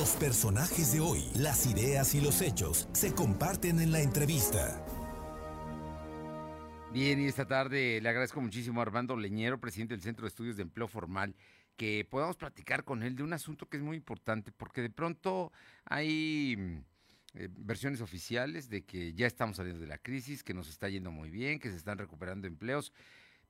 Los personajes de hoy, las ideas y los hechos se comparten en la entrevista. Bien, y esta tarde le agradezco muchísimo a Armando Leñero, presidente del Centro de Estudios de Empleo Formal, que podamos platicar con él de un asunto que es muy importante, porque de pronto hay eh, versiones oficiales de que ya estamos saliendo de la crisis, que nos está yendo muy bien, que se están recuperando empleos,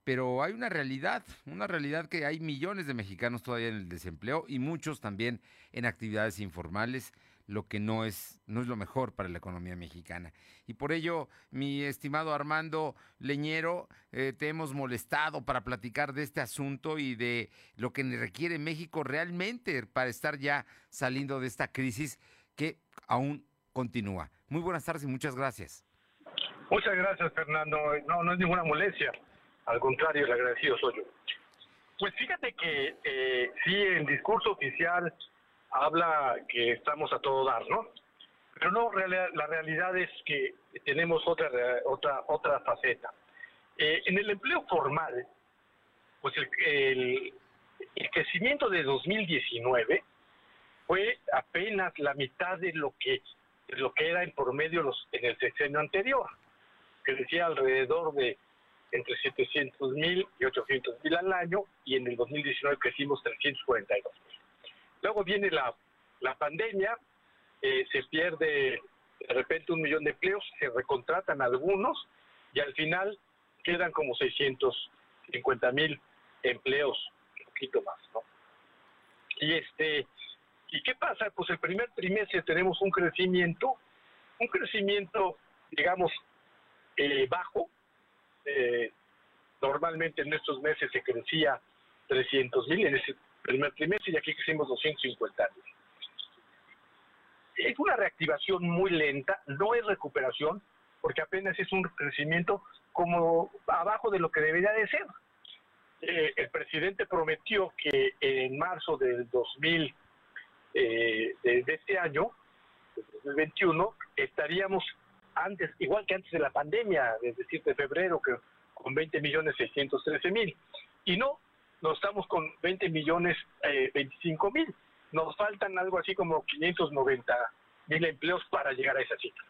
pero hay una realidad, una realidad que hay millones de mexicanos todavía en el desempleo y muchos también en actividades informales, lo que no es, no es lo mejor para la economía mexicana. Y por ello, mi estimado Armando Leñero, eh, te hemos molestado para platicar de este asunto y de lo que requiere México realmente para estar ya saliendo de esta crisis que aún continúa. Muy buenas tardes y muchas gracias. Muchas gracias, Fernando. No, no es ninguna molestia. Al contrario, el agradecido soy yo. Pues fíjate que eh, sí, el discurso oficial habla que estamos a todo dar, ¿no? Pero no, la realidad es que tenemos otra otra otra faceta. Eh, en el empleo formal, pues el, el, crecimiento de 2019 fue apenas la mitad de lo que lo que era en promedio los, en el sexenio anterior, que decía alrededor de entre 700 mil y 800 mil al año, y en el 2019 crecimos 342 mil. Luego viene la, la pandemia, eh, se pierde de repente un millón de empleos, se recontratan algunos, y al final quedan como 650 mil empleos, un poquito más, ¿no? Y este, ¿y qué pasa? Pues el primer trimestre tenemos un crecimiento, un crecimiento, digamos, eh, bajo, eh, normalmente en estos meses se crecía 300 mil en ese primer trimestre y aquí crecimos 250 mil. Es una reactivación muy lenta, no es recuperación, porque apenas es un crecimiento como abajo de lo que debería de ser. Eh, el presidente prometió que en marzo del 2000, eh, de este año, 2021, estaríamos antes, igual que antes de la pandemia, desde 7 de febrero, que con 20 millones 613 mil. Y no, no estamos con 20 millones eh, 25 mil. Nos faltan algo así como 590 mil empleos para llegar a esa cifra.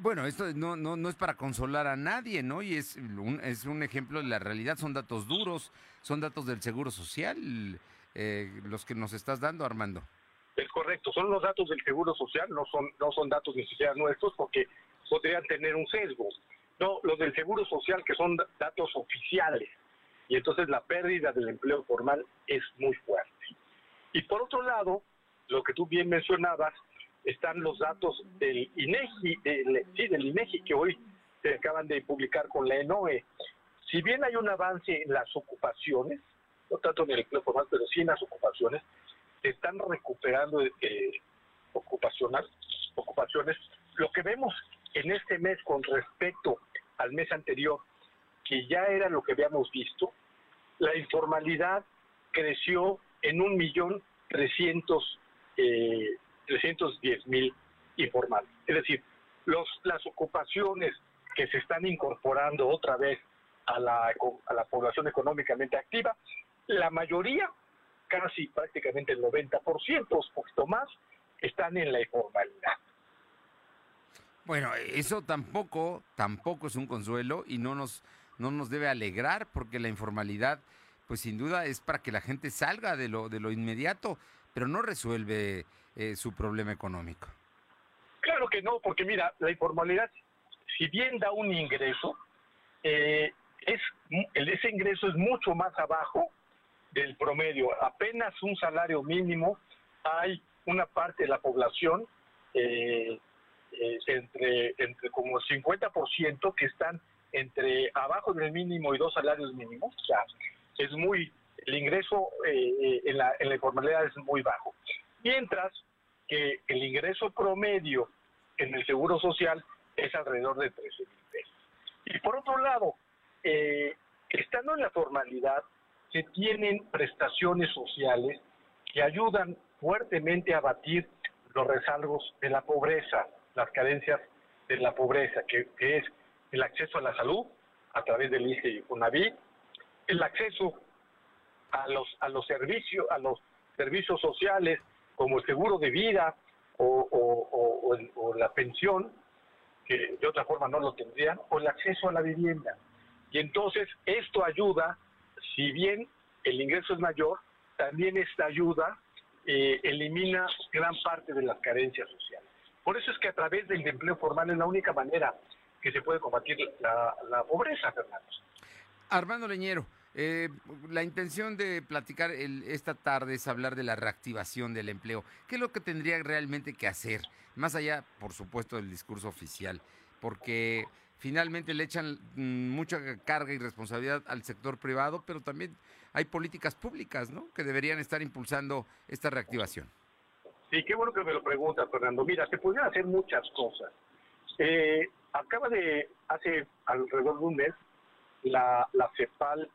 Bueno, esto no, no, no es para consolar a nadie, ¿no? Y es un, es un ejemplo de la realidad, son datos duros, son datos del Seguro Social, eh, los que nos estás dando, Armando. Correcto, son los datos del Seguro Social, no son, no son datos ni siquiera nuestros porque podrían tener un sesgo. No, los del Seguro Social que son datos oficiales. Y entonces la pérdida del empleo formal es muy fuerte. Y por otro lado, lo que tú bien mencionabas, están los datos del INEGI, del, sí, del INEGI que hoy se acaban de publicar con la ENOE. Si bien hay un avance en las ocupaciones, no tanto en el empleo formal, pero sí en las ocupaciones, están recuperando eh, ocupacional, ocupaciones. Lo que vemos en este mes con respecto al mes anterior, que ya era lo que habíamos visto, la informalidad creció en un millón trescientos eh, diez mil informales. Es decir, los, las ocupaciones que se están incorporando otra vez a la, a la población económicamente activa, la mayoría casi prácticamente el 90%, un poquito más, están en la informalidad. Bueno, eso tampoco, tampoco es un consuelo y no nos, no nos debe alegrar porque la informalidad, pues sin duda es para que la gente salga de lo, de lo inmediato, pero no resuelve eh, su problema económico. Claro que no, porque mira, la informalidad, si bien da un ingreso, eh, es, ese ingreso es mucho más abajo del promedio. Apenas un salario mínimo, hay una parte de la población, eh, eh, entre, entre como el 50% que están entre abajo del mínimo y dos salarios mínimos. O sea, es muy, el ingreso eh, en, la, en la informalidad es muy bajo. Mientras que el ingreso promedio en el Seguro Social es alrededor de 13 mil pesos. Y por otro lado, estando en la formalidad, se tienen prestaciones sociales que ayudan fuertemente a batir los rezagos de la pobreza, las carencias de la pobreza, que, es el acceso a la salud a través del ICE y UNAVI, el acceso a los a los servicios a los servicios sociales como el seguro de vida o la pensión, que de otra forma no lo tendrían, o el acceso a la vivienda. Y entonces esto ayuda, si bien el ingreso es mayor, también esta ayuda eh, elimina gran parte de las carencias sociales. Por eso es que a través del empleo formal es la única manera que se puede combatir la, pobreza, Fernando. Armando Leñero, eh, la intención de platicar esta tarde es hablar de la reactivación del empleo. ¿Qué es lo que tendría realmente que hacer? Más allá, por supuesto, del discurso oficial, porque finalmente le echan mm, mucha carga y responsabilidad al sector privado, pero también hay políticas públicas, ¿no? Que deberían estar impulsando esta reactivación. Sí, qué bueno que me lo preguntas, Fernando. Mira, se podrían hacer muchas cosas. Eh, acaba de, hace alrededor de un mes, la, CEPAL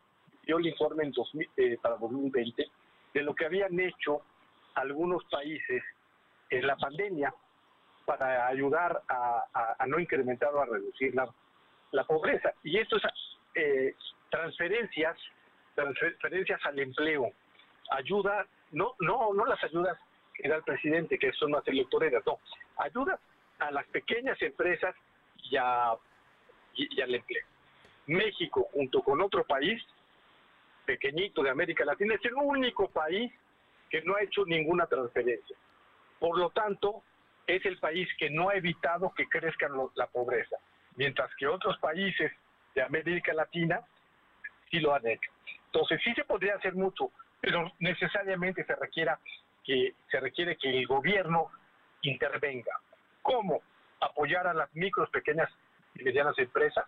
dio el informe en eh, para 2020 de lo que habían hecho algunos países en la pandemia para ayudar a, no incrementar o a reducir la, pobreza. Y esto es eh, transferencias transferencias al empleo, ayuda, no, no, no las ayudas que da el presidente, que son más electoreras, no, ayuda a las pequeñas empresas y, y, al empleo. México, junto con otro país pequeñito de América Latina, es el único país que no ha hecho ninguna transferencia. Por lo tanto, es el país que no ha evitado que crezca la pobreza, mientras que otros países de América Latina sí lo han hecho. Entonces sí se podría hacer mucho, pero necesariamente se requiera que se requiere que el gobierno intervenga. ¿Cómo? Apoyar a las micros, pequeñas y medianas empresas.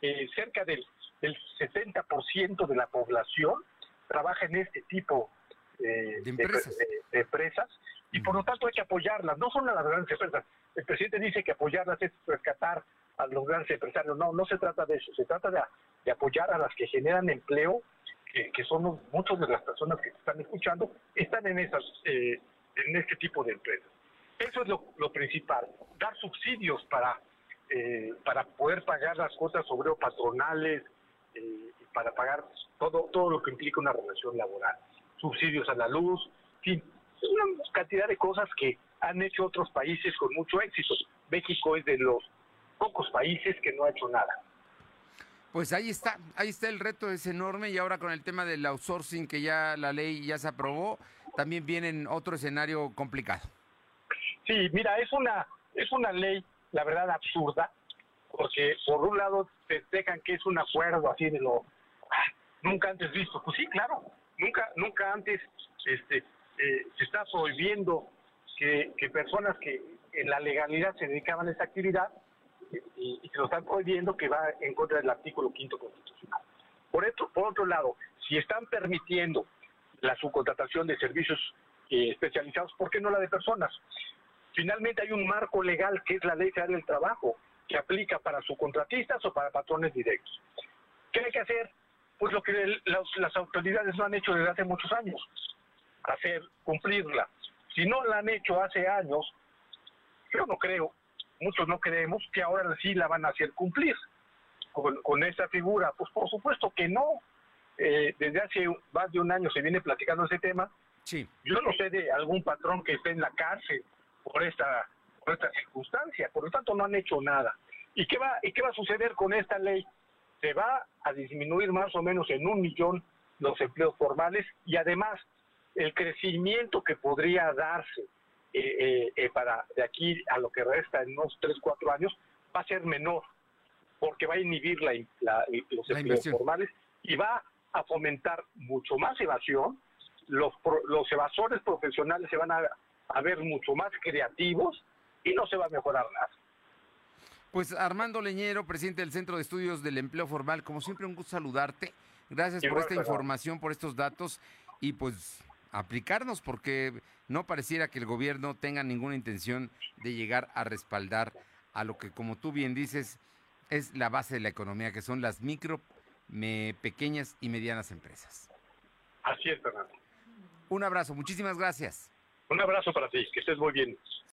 Eh, cerca del, del 70% de la población trabaja en este tipo eh, de, empresas. Y por lo tanto hay que apoyarlas, no son a las grandes empresas. El presidente dice que apoyarlas es rescatar a los grandes empresarios. No, no se trata de eso, se trata de, apoyar a las que generan empleo que, son muchas de las personas que están escuchando, están en, esas, eh, en este tipo de empresas. Eso es lo, principal, dar subsidios para, eh, para poder pagar las cuotas obrero patronales, eh, para pagar todo, todo lo que implica una relación laboral, subsidios a la luz, una cantidad de cosas que han hecho otros países con mucho éxito. México es de los pocos países que no ha hecho nada. Pues ahí está, ahí está el reto, es enorme y ahora con el tema del outsourcing que ya la ley ya se aprobó, también viene en otro escenario complicado. Sí, mira, es una es una ley, la verdad, absurda, porque por un lado te dejan que es un acuerdo así de lo ah, nunca antes visto. Pues sí, claro, nunca nunca antes este eh, se está prohibiendo que, personas que en la legalidad se dedicaban a esa actividad y, se lo están prohibiendo que va en contra del artículo quinto constitucional. Por otro, por otro lado, si están permitiendo la subcontratación de servicios eh, especializados, ¿por qué no la de personas? Finalmente hay un marco legal que es la Ley Federal del Trabajo, que aplica para subcontratistas o para patrones directos. ¿Qué hay que hacer? Pues lo que las autoridades no han hecho desde hace muchos años, hacer cumplirla. Si no la han hecho hace años, yo no creo muchos no creemos que ahora sí la van a hacer cumplir con, con esta figura. Pues por supuesto que no. Eh, desde hace más de un año se viene platicando ese tema. Sí. Yo no sé de algún patrón que esté en la cárcel por esta, por esta circunstancia. Por lo tanto, no han hecho nada. ¿Y qué, va, ¿Y qué va a suceder con esta ley? Se va a disminuir más o menos en un millón los empleos formales y además el crecimiento que podría darse eh, eh, eh, para de aquí a lo que resta en unos 3, 4 años va a ser menor, porque va a inhibir la, los empleos formales y va a fomentar mucho más evasión. Los, los evasores profesionales se van a, a ver mucho más creativos y no se va a mejorar nada. Pues Armando Leñero, presidente del Centro de Estudios del Empleo Formal, como siempre un gusto saludarte. Gracias por esta información, por estos datos y pues aplicarnos porque no pareciera que el gobierno tenga ninguna intención de llegar a respaldar a lo que, como tú bien dices, es la base de la economía, que son las micro, pequeñas y medianas empresas. Así es, Fernando. Un abrazo, muchísimas gracias. Un abrazo para ti, que estés muy bien.